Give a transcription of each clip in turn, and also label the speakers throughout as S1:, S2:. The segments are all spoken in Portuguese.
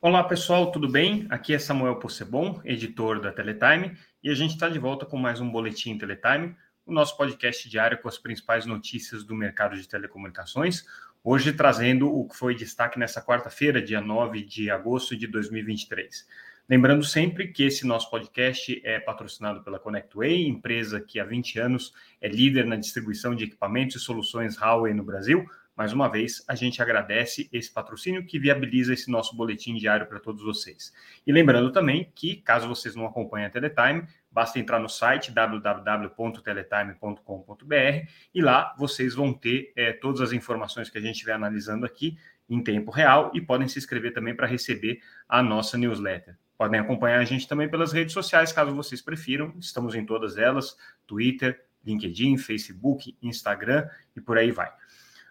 S1: Olá pessoal, tudo bem? Aqui é Samuel Possebon, editor da Teletime, e a gente está de volta com mais um Boletim Teletime, o nosso podcast diário com as principais notícias do mercado de telecomunicações. Hoje trazendo o que foi destaque nessa quarta-feira, dia 9 de agosto de 2023. Lembrando sempre que esse nosso podcast é patrocinado pela ConnectWay, empresa que há 20 anos é líder na distribuição de equipamentos e soluções Huawei no Brasil mais uma vez, a gente agradece esse patrocínio que viabiliza esse nosso boletim diário para todos vocês. E lembrando também que, caso vocês não acompanhem a Teletime, basta entrar no site www.teletime.com.br e lá vocês vão ter é, todas as informações que a gente estiver analisando aqui em tempo real e podem se inscrever também para receber a nossa newsletter. Podem acompanhar a gente também pelas redes sociais, caso vocês prefiram. Estamos em todas elas: Twitter, LinkedIn, Facebook, Instagram e por aí vai.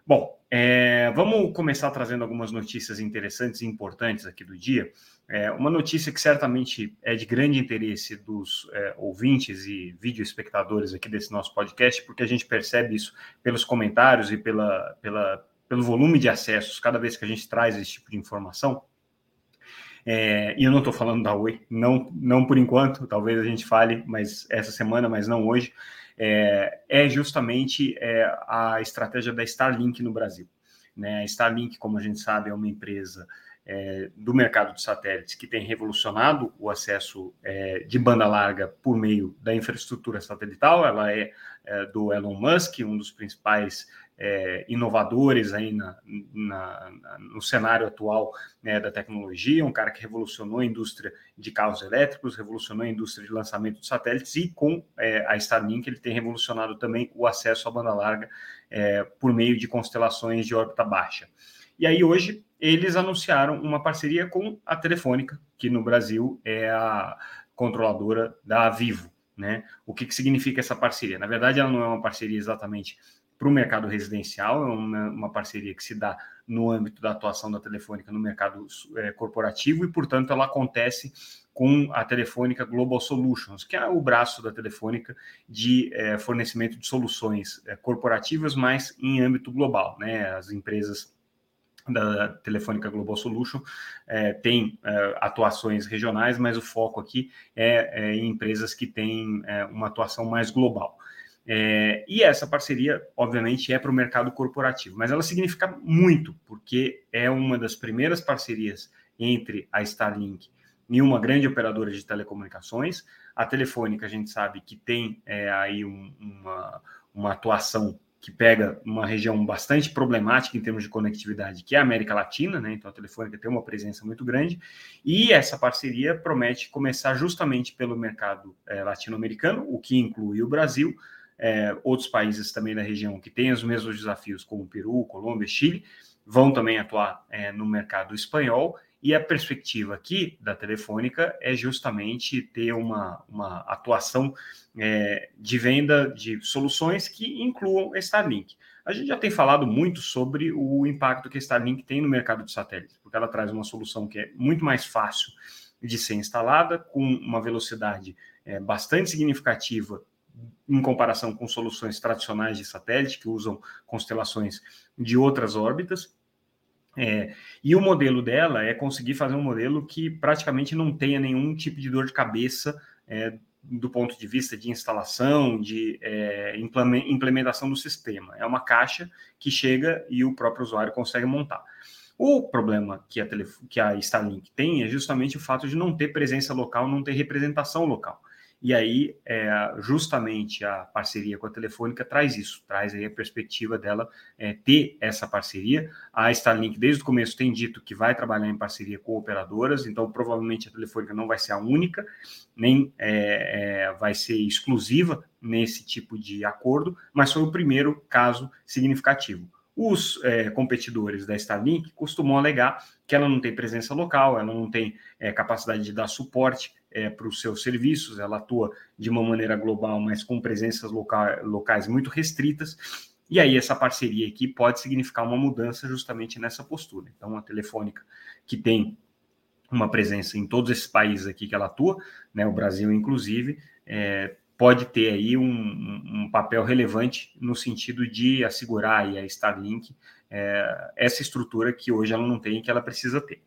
S1: Bom, é, vamos começar trazendo algumas notícias interessantes e importantes aqui do dia. É, uma notícia que certamente é de grande interesse dos é, ouvintes e vídeo espectadores aqui desse nosso podcast, porque a gente percebe isso pelos comentários e pela, pela, pelo volume de acessos cada vez que a gente traz esse tipo de informação. É, e eu não estou falando da Oi, não, não por enquanto, talvez a gente fale mas essa semana, mas não hoje é, é justamente é, a estratégia da Starlink no Brasil. Né? A Starlink, como a gente sabe, é uma empresa é, do mercado de satélites que tem revolucionado o acesso é, de banda larga por meio da infraestrutura satelital. Ela é, do Elon Musk, um dos principais é, inovadores aí na, na, na, no cenário atual né, da tecnologia, um cara que revolucionou a indústria de carros elétricos, revolucionou a indústria de lançamento de satélites e com é, a Starlink ele tem revolucionado também o acesso à banda larga é, por meio de constelações de órbita baixa. E aí hoje eles anunciaram uma parceria com a Telefônica, que no Brasil é a controladora da Vivo. Né? O que, que significa essa parceria? Na verdade, ela não é uma parceria exatamente para o mercado residencial, é uma, uma, parceria que se dá no âmbito da atuação da Telefônica no mercado é, corporativo e, portanto, ela acontece com a Telefônica Global Solutions, que é o braço da Telefônica de é, fornecimento de soluções é, corporativas, mas em âmbito global. Né? As empresas da Telefônica Global Solution é, tem é, atuações regionais, mas o foco aqui é, é em empresas que têm é, uma atuação mais global. É, e essa parceria, obviamente, é para o mercado corporativo, mas ela significa muito, porque é uma das primeiras parcerias entre a Starlink e uma grande operadora de telecomunicações. A Telefônica, a gente sabe que tem é, aí um, uma, uma atuação que pega uma região bastante problemática em termos de conectividade, que é a América Latina, né? Então a Telefônica tem uma presença muito grande, e essa parceria promete começar justamente pelo mercado é, latino-americano, o que inclui o Brasil, é, outros países também da região que têm os mesmos desafios, como Peru, Colômbia, Chile, vão também atuar é, no mercado espanhol. E a perspectiva aqui da Telefônica é justamente ter uma, uma atuação é, de venda de soluções que incluam Starlink. A gente já tem falado muito sobre o impacto que a Starlink tem no mercado de satélites, porque ela traz uma solução que é muito mais fácil de ser instalada, com uma velocidade é, bastante significativa em comparação com soluções tradicionais de satélite, que usam constelações de outras órbitas. É, e o modelo dela é conseguir fazer um modelo que praticamente não tenha nenhum tipo de dor de cabeça é, do ponto de vista de instalação, de é, implementação do sistema. É uma caixa que chega e o próprio usuário consegue montar. O problema que a, que a Starlink tem é justamente o fato de não ter presença local, não ter representação local. E aí, é, justamente a parceria com a Telefônica traz isso, traz aí a perspectiva dela é, ter essa parceria. A Starlink, desde o começo, tem dito que vai trabalhar em parceria com operadoras, então provavelmente a Telefônica não vai ser a única, nem é, é vai ser exclusiva nesse tipo de acordo, mas foi o primeiro caso significativo. Os é, competidores da Starlink costumam alegar que ela não tem presença local, ela não tem é, capacidade de dar suporte é, para os seus serviços, ela atua de uma maneira global, mas com presenças loca locais muito restritas. E aí essa parceria aqui pode significar uma mudança justamente nessa postura. Então, a Telefônica, que tem uma presença em todos esses países aqui que ela atua, né, o Brasil inclusive, é, pode ter aí um, um, papel relevante no sentido de assegurar aí a Starlink é, essa estrutura que hoje ela não tem e que ela precisa ter.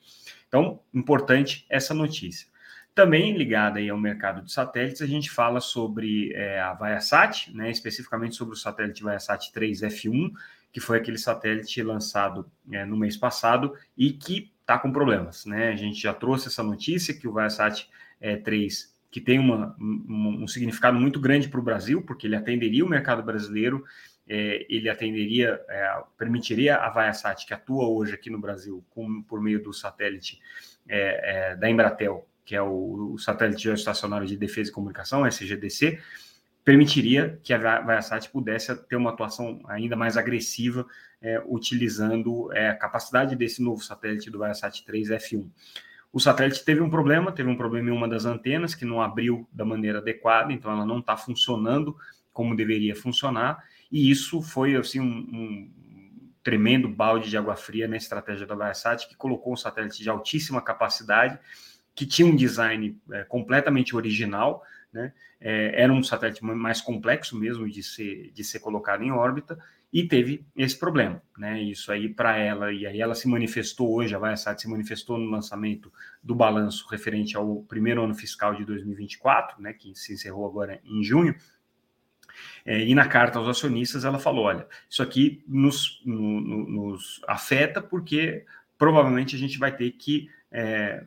S1: Então, importante essa notícia. Também ligada aí ao mercado de satélites, a gente fala sobre é, a Viasat, né, especificamente sobre o satélite Viasat 3 F1, que foi aquele satélite lançado é, no mês passado e que está com problemas. Né? A gente já trouxe essa notícia que o Viasat é, 3, que tem uma, um, um significado muito grande para o Brasil, porque ele atenderia o mercado brasileiro, é, ele atenderia, é, permitiria a Viasat, que atua hoje aqui no Brasil com, por meio do satélite é, é, da Embratel, que é o, o satélite geoestacionário de defesa e comunicação, SGDC, permitiria que a Viasat pudesse ter uma atuação ainda mais agressiva, é, utilizando é, a capacidade desse novo satélite do Viasat 3 F1. O satélite teve um problema, teve um problema em uma das antenas que não abriu da maneira adequada, então ela não está funcionando como deveria funcionar, e isso foi assim um, um tremendo balde de água fria na estratégia da Viasat, que colocou um satélite de altíssima capacidade, que tinha um design é, completamente original, né? É, era um satélite mais complexo mesmo de ser, de ser colocado em órbita e teve esse problema, né? Isso aí para ela, e aí ela se manifestou hoje, a Viasat se manifestou no lançamento do balanço referente ao primeiro ano fiscal de 2024, né? Que se encerrou agora em junho. É, e na carta aos acionistas ela falou: olha, isso aqui nos, no, nos afeta porque provavelmente a gente vai ter que é,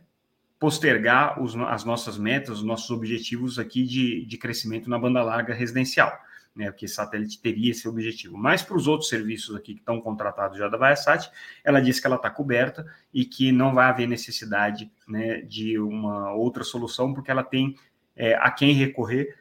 S1: postergar os, as nossas metas, os nossos objetivos aqui de, de crescimento na banda larga residencial, né? Porque satélite teria esse objetivo. Mas para os outros serviços aqui que estão contratados já da Viasat, ela disse que ela está coberta e que não vai haver necessidade né, de uma outra solução, porque ela tem é, a quem recorrer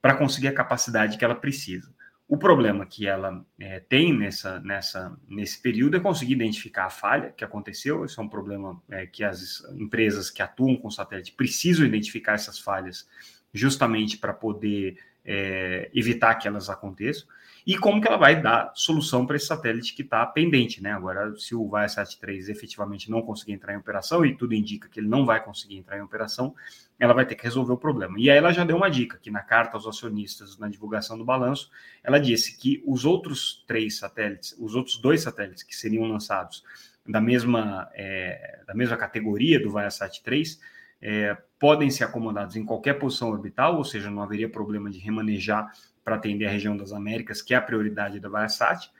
S1: para conseguir a capacidade que ela precisa. O problema que ela é, tem nessa, nessa, nesse período é conseguir identificar a falha que aconteceu. Isso é um problema é, que as empresas que atuam com satélite precisam identificar essas falhas justamente para poder é, evitar que elas aconteçam e como que ela vai dar solução para esse satélite que está pendente, né? Agora, se o Viasat 3 efetivamente não conseguir entrar em operação, e tudo indica que ele não vai conseguir entrar em operação, ela vai ter que resolver o problema. E aí ela já deu uma dica, que na carta aos acionistas, na divulgação do balanço, ela disse que os outros três satélites, os outros dois satélites que seriam lançados da mesma, é, da mesma categoria do Viasat 3, é, podem ser acomodados em qualquer posição orbital, ou seja, não haveria problema de remanejar para atender a região das Américas, que é a prioridade da Viasat,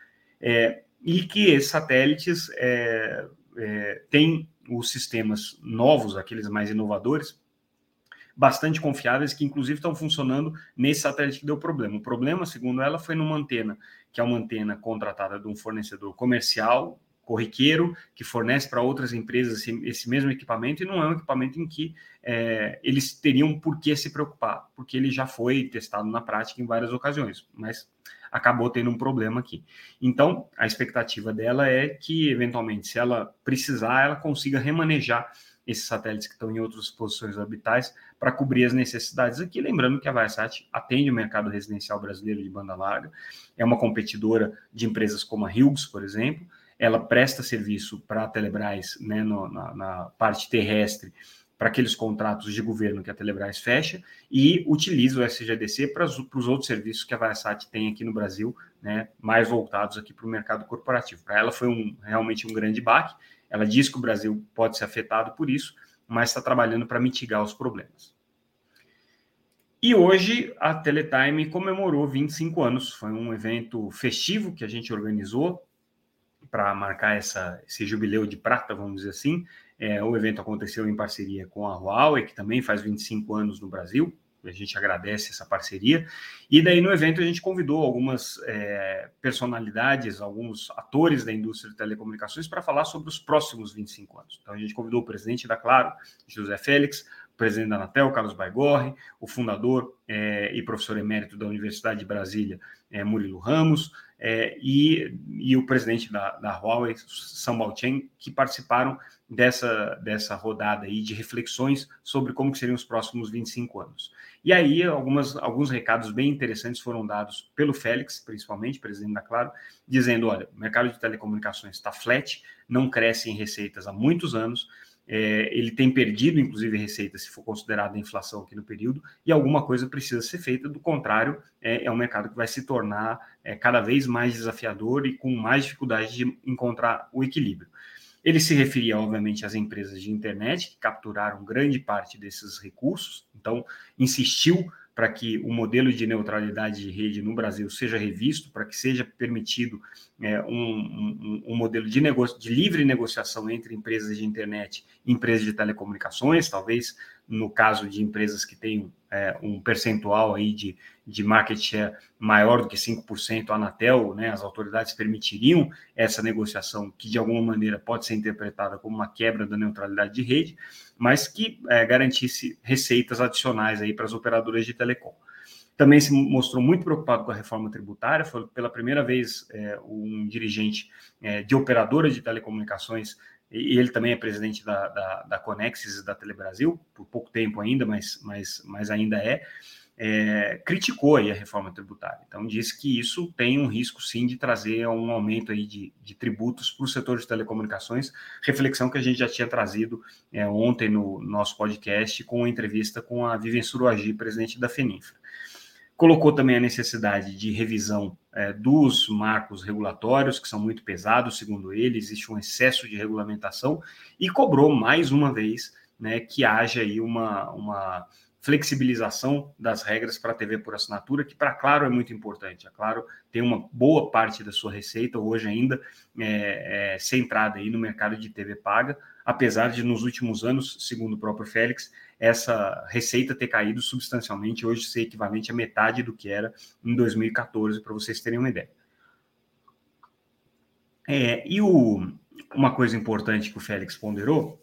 S1: é, e que esses satélites é, é, têm os sistemas novos, aqueles mais inovadores, bastante confiáveis, que inclusive estão funcionando nesse satélite que deu problema. O problema, segundo ela, foi numa antena, que é uma antena contratada de um fornecedor comercial, corriqueiro, que fornece para outras empresas esse, esse, mesmo equipamento, e não é um equipamento em que é, eles teriam por que se preocupar, porque ele já foi testado na prática em várias ocasiões, mas acabou tendo um problema aqui. Então, a expectativa dela é que, eventualmente, se ela precisar, ela consiga remanejar esses satélites que estão em outras posições orbitais para cobrir as necessidades aqui. Lembrando que a Viasat atende o mercado residencial brasileiro de banda larga, é uma competidora de empresas como a Hughes, por exemplo, ela presta serviço para a Telebrás né, no, na, na parte terrestre para aqueles contratos de governo que a Telebrás fecha e utiliza o SGDC para, os outros serviços que a Viasat tem aqui no Brasil, né, mais voltados aqui para o mercado corporativo. Para ela foi um, realmente um grande baque. Ela diz que o Brasil pode ser afetado por isso, mas está trabalhando para mitigar os problemas. E hoje a Teletime comemorou 25 anos. Foi um evento festivo que a gente organizou para marcar essa, esse jubileu de prata, vamos dizer assim. É, o evento aconteceu em parceria com a Huawei, que também faz 25 anos no Brasil. A gente agradece essa parceria. E daí no evento a gente convidou algumas é, personalidades, alguns atores da indústria de telecomunicações para falar sobre os próximos 25 anos. Então a gente convidou o presidente da Claro, José Félix, presidente da Anatel, Carlos Baigorre, o fundador é, e professor emérito da Universidade de Brasília, é, Murilo Ramos, é, e, e o presidente da, da Huawei, Sambal Chen, que participaram dessa, dessa rodada aí de reflexões sobre como seriam os próximos 25 anos. E aí algumas, alguns recados bem interessantes foram dados pelo Félix, principalmente, presidente da Claro, dizendo, olha, o mercado de telecomunicações está flat, não cresce em receitas há muitos anos, é, ele tem perdido, inclusive, receita, se for considerada a inflação aqui no período, e alguma coisa precisa ser feita, do contrário, é, é um mercado que vai se tornar é, cada vez mais desafiador e com mais dificuldade de encontrar o equilíbrio. Ele se referia, obviamente, às empresas de internet, que capturaram grande parte desses recursos, então insistiu para que o modelo de neutralidade de rede no Brasil seja revisto, para que seja permitido é, um, um, um, modelo de, negócio, de livre negociação entre empresas de internet e empresas de telecomunicações, talvez no caso de empresas que tenham é, um percentual aí de, de market share maior do que 5%, a Anatel, né, as autoridades permitiriam essa negociação que de alguma maneira pode ser interpretada como uma quebra da neutralidade de rede, mas que é, garantisse receitas adicionais aí para as operadoras de telecom. Também se mostrou muito preocupado com a reforma tributária, foi pela primeira vez é, um dirigente é, de operadora de telecomunicações e ele também é presidente da, da, da Conexis da Telebrasil, por pouco tempo ainda, mas, mas, mas ainda é, é, criticou a reforma tributária. Então, disse que isso tem um risco, sim, de trazer um aumento aí de, de tributos para o setor de telecomunicações, reflexão que a gente já tinha trazido é, ontem no nosso podcast com a entrevista com a Vivian Suruagi, presidente da FENINFRA. Colocou também a necessidade de revisão é, dos marcos regulatórios, que são muito pesados, segundo ele, existe um excesso de regulamentação, e cobrou mais uma vez né, que haja aí uma, uma flexibilização das regras para a TV por assinatura, que para Claro é muito importante. A Claro tem uma boa parte da sua receita hoje ainda é, é, centrada aí no mercado de TV paga, apesar de nos últimos anos, segundo o próprio Félix, essa receita ter caído substancialmente, hoje ser equivalente a metade do que era em 2014, para vocês terem uma ideia. É, e o, uma coisa importante que o Félix ponderou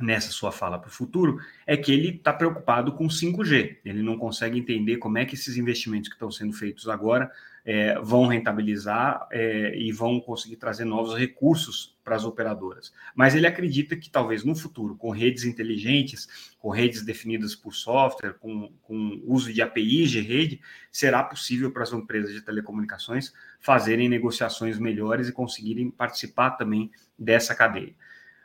S1: nessa sua fala para o futuro é que ele está preocupado com 5G. Ele não consegue entender como é que esses investimentos que estão sendo feitos agora é, vão rentabilizar é, e vão conseguir trazer novos recursos para as operadoras. Mas ele acredita que talvez no futuro, com redes inteligentes, com redes definidas por software, com, com uso de APIs de rede, será possível para as empresas de telecomunicações fazerem negociações melhores e conseguirem participar também dessa cadeia.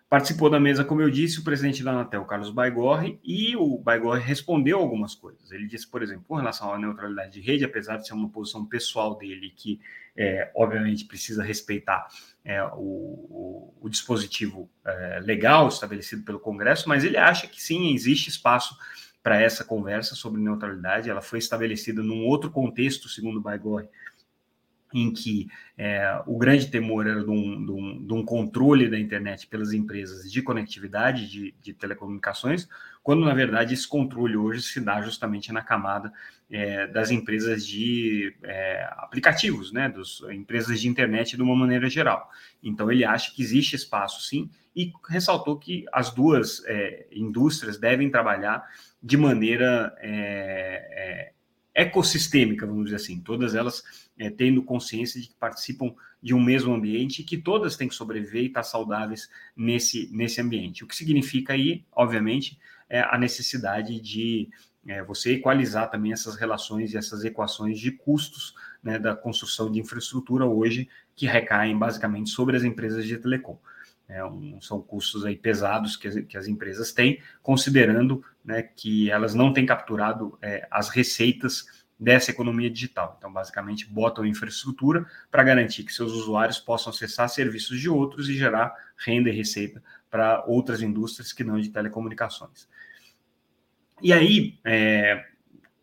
S1: Participou da mesa, como eu disse, o presidente da Anatel, Carlos Baigorre, e o Baigorre respondeu algumas coisas. Ele disse, por exemplo, com relação à neutralidade de rede, apesar de ser uma posição pessoal dele, que é, obviamente precisa respeitar é, o, o, o, dispositivo é, legal estabelecido pelo Congresso, mas ele acha que sim, existe espaço para essa conversa sobre neutralidade. Ela foi estabelecida num outro contexto, segundo Baigorre, em que é, o grande temor era de um, de, um, de um, controle da internet pelas empresas de conectividade, de, de, telecomunicações, quando na verdade esse controle hoje se dá justamente na camada é, das empresas de é, aplicativos, né, das empresas de internet de uma maneira geral. Então ele acha que existe espaço sim e ressaltou que as duas é, indústrias devem trabalhar de maneira é, é, ecossistêmica, vamos dizer assim, todas elas é, tendo consciência de que participam de um mesmo ambiente e que todas têm que sobreviver e estar saudáveis nesse, nesse ambiente. O que significa aí, obviamente, é a necessidade de é, você equalizar também essas relações e essas equações de custos né, da construção de infraestrutura hoje, que recaem basicamente sobre as empresas de telecom. É um, são custos aí pesados que as, que as empresas têm, considerando né, que elas não têm capturado é, as receitas dessa economia digital. Então, basicamente, botam infraestrutura para garantir que seus usuários possam acessar serviços de outros e gerar renda e receita para outras indústrias que não de telecomunicações. E aí, é,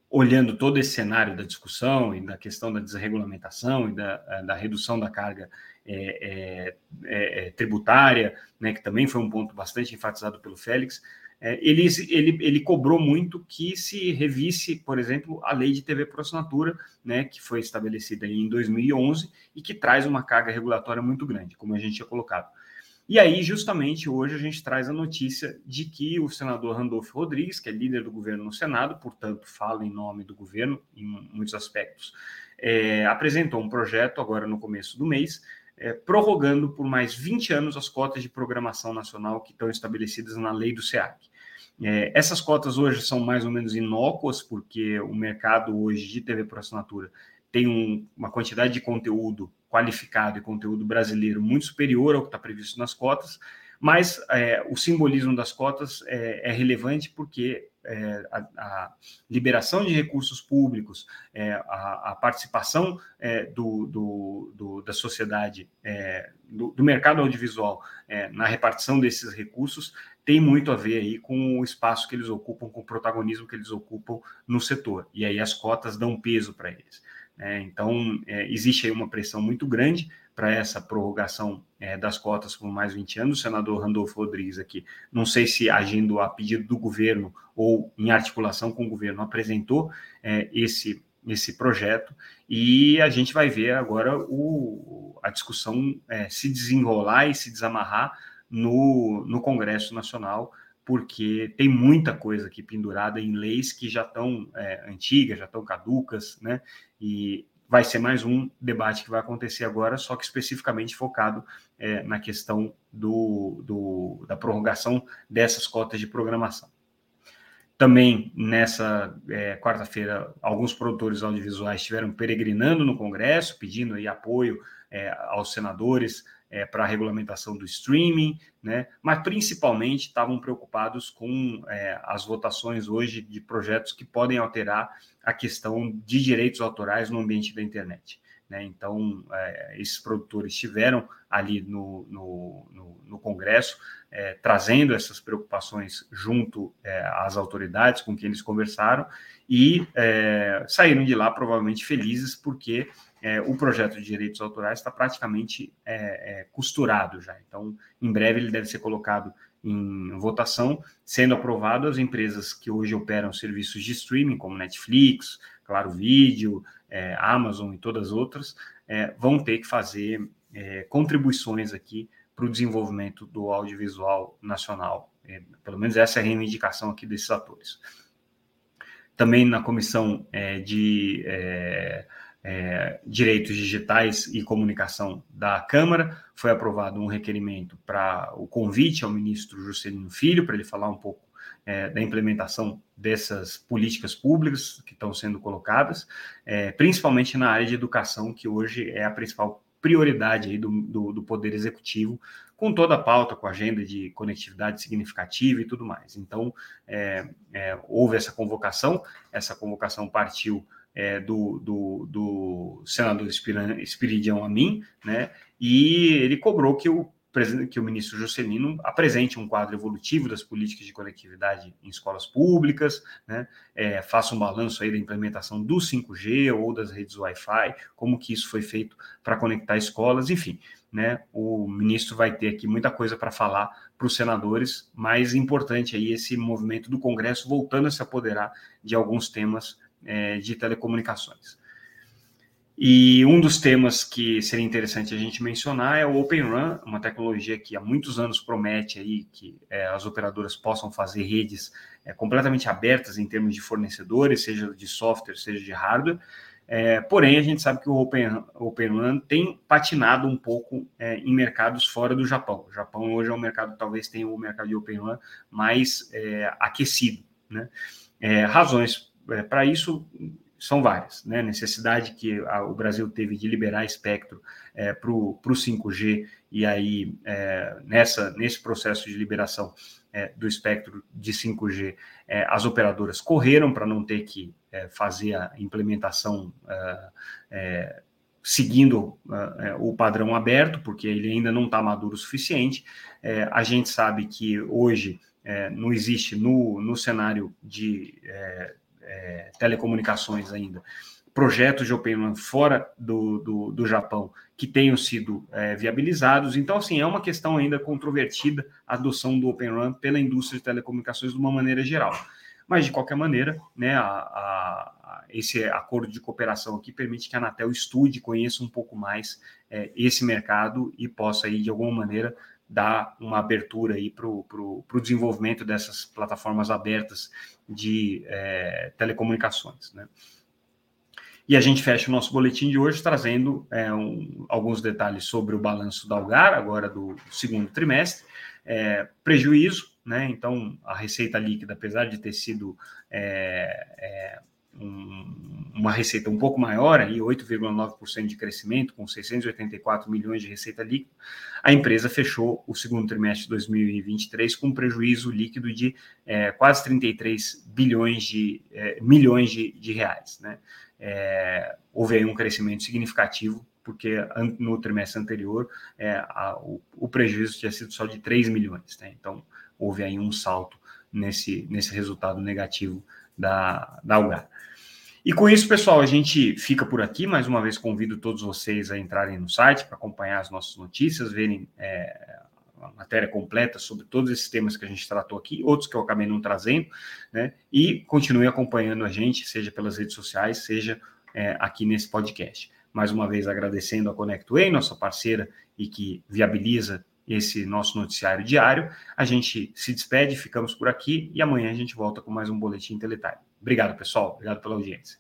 S1: olhando todo esse cenário da discussão e da questão da desregulamentação e da, da redução da carga é, é, é tributária, né, que também foi um ponto bastante enfatizado pelo Félix, é, ele, ele, ele cobrou muito que se revisse, por exemplo, a lei de TV por assinatura, né, que foi estabelecida em 2011 e que traz uma carga regulatória muito grande, como a gente tinha colocado. E aí, justamente hoje, a gente traz a notícia de que o senador Randolfo Rodrigues, que é líder do governo no Senado, portanto, fala em nome do governo em muitos aspectos, é, apresentou um projeto agora no começo do mês é, prorrogando por mais 20 anos as cotas de programação nacional que estão estabelecidas na lei do SEAC. É, essas cotas hoje são mais ou menos inócuas, porque o mercado hoje de TV por assinatura tem um, uma quantidade de conteúdo qualificado e conteúdo brasileiro muito superior ao que está previsto nas cotas, mas é, o simbolismo das cotas é, é relevante porque é, a, a, liberação de recursos públicos, é, a, a, participação é, do, do, do, da sociedade, é, do, do, mercado audiovisual é, na repartição desses recursos, tem muito a ver aí com o espaço que eles ocupam, com o protagonismo que eles ocupam no setor. E aí as cotas dão peso para eles. Né? então, existe aí uma pressão muito grande para essa prorrogação é, das cotas por mais 20 anos. O senador Randolfo Rodrigues aqui, não sei se agindo a pedido do governo ou em articulação com o governo, apresentou é, esse, esse projeto e a gente vai ver agora o, a discussão é, se desenrolar e se desamarrar no, no Congresso Nacional, porque tem muita coisa aqui pendurada em leis que já estão é, antigas, já estão caducas, né? E vai ser mais um debate que vai acontecer agora, só que especificamente focado é, na questão do, do, da prorrogação dessas cotas de programação. Também nessa é, quarta-feira, alguns produtores audiovisuais estiveram peregrinando no Congresso, pedindo aí apoio é, aos senadores é, para a regulamentação do streaming, né? mas principalmente estavam preocupados com é, as votações hoje de projetos que podem alterar a questão de direitos autorais no ambiente da internet. Né? Então, é, esses produtores estiveram ali no, no, no, no Congresso, é, trazendo essas preocupações junto é, às autoridades com quem eles conversaram e é, saíram de lá provavelmente felizes, porque é, o projeto de direitos autorais está praticamente é, é, costurado já. Então, em breve ele deve ser colocado em votação, sendo aprovado as empresas que hoje operam serviços de streaming, como Netflix, Claro Vídeo, é, Amazon e todas as outras, é, vão ter que fazer é, contribuições aqui para o desenvolvimento do audiovisual nacional. pelo menos essa é a reivindicação aqui desses atores. Também na comissão de é, Direitos Digitais e Comunicação da Câmara, foi aprovado um requerimento para o convite ao ministro Juscelino Filho, para ele falar um pouco é, da implementação dessas políticas públicas que estão sendo colocadas, é, principalmente na área de educação, que hoje é a principal prioridade aí do, do, do Poder Executivo, com toda a pauta, com a agenda de conectividade significativa e tudo mais. Então, é, é, houve essa convocação, essa convocação partiu é, do, do, do, senador Espiridião Amin, né? E ele cobrou que o que o ministro Juscelino apresente um quadro evolutivo das políticas de conectividade em escolas públicas, né? É, faça um balanço aí da implementação do 5G ou das redes Wi-Fi, como que isso foi feito para conectar escolas, enfim, né? O ministro vai ter aqui muita coisa para falar para os senadores, mais importante aí esse movimento do Congresso voltando a se apoderar de alguns temas é, de telecomunicações. E um dos temas que seria interessante a gente mencionar é o Open Run, uma tecnologia que há muitos anos promete aí que é, as operadoras possam fazer redes é, completamente abertas em termos de fornecedores, seja de software, seja de hardware. É, porém, a gente sabe que o Open, Open tem patinado um pouco é, em mercados fora do Japão. O Japão hoje é um mercado, talvez tenha o mercado de Open Run mais é, aquecido. Né? É, razões é, para isso são várias, né? Necessidade que a, o Brasil teve de liberar espectro é, para o 5G, e aí é, nessa, nesse processo de liberação é, do espectro de 5G, é, as operadoras correram para não ter que é, fazer a implementação é, seguindo o padrão aberto, porque ele ainda não está maduro o suficiente. a gente sabe que hoje não existe no, no cenário de é, telecomunicações ainda, projetos de Open fora do, do, do, Japão que tenham sido é, viabilizados. Então, assim, é uma questão ainda controvertida a adoção do Open RAN pela indústria de telecomunicações de uma maneira geral. Mas, de qualquer maneira, né, a, a, esse acordo de cooperação aqui permite que a Anatel estude, conheça um pouco mais é, esse mercado e possa, aí, de alguma maneira, dar uma abertura aí para o desenvolvimento dessas plataformas abertas de é, telecomunicações. Né? E a gente fecha o nosso boletim de hoje trazendo é, um, alguns detalhes sobre o balanço da Algar, agora do segundo trimestre. É, prejuízo, né? Então, a receita líquida, apesar de ter sido é, é uma receita um pouco maior, aí 8,9% de crescimento, com 684 milhões de receita líquida, a empresa fechou o segundo trimestre de 2023 com um prejuízo líquido de é, quase 33 bilhões de é, milhões de, de reais. Né? É, houve aí um crescimento significativo porque no trimestre anterior é, a, o, o, prejuízo tinha sido só de 3 milhões. Né? Então, houve aí um salto nesse, nesse resultado negativo da, da Algar. E com isso, pessoal, a gente fica por aqui. Mais uma vez, convido todos vocês a entrarem no site para acompanhar as nossas notícias, verem é, a matéria completa sobre todos esses temas que a gente tratou aqui, outros que eu acabei não trazendo, né? E continue acompanhando a gente, seja pelas redes sociais, seja é, aqui nesse podcast mais uma vez agradecendo a ConnectWay, nossa parceira e que viabiliza esse nosso noticiário diário. A gente se despede, ficamos por aqui e amanhã a gente volta com mais um Boletim Teletime. Obrigado, pessoal. Obrigado pela audiência.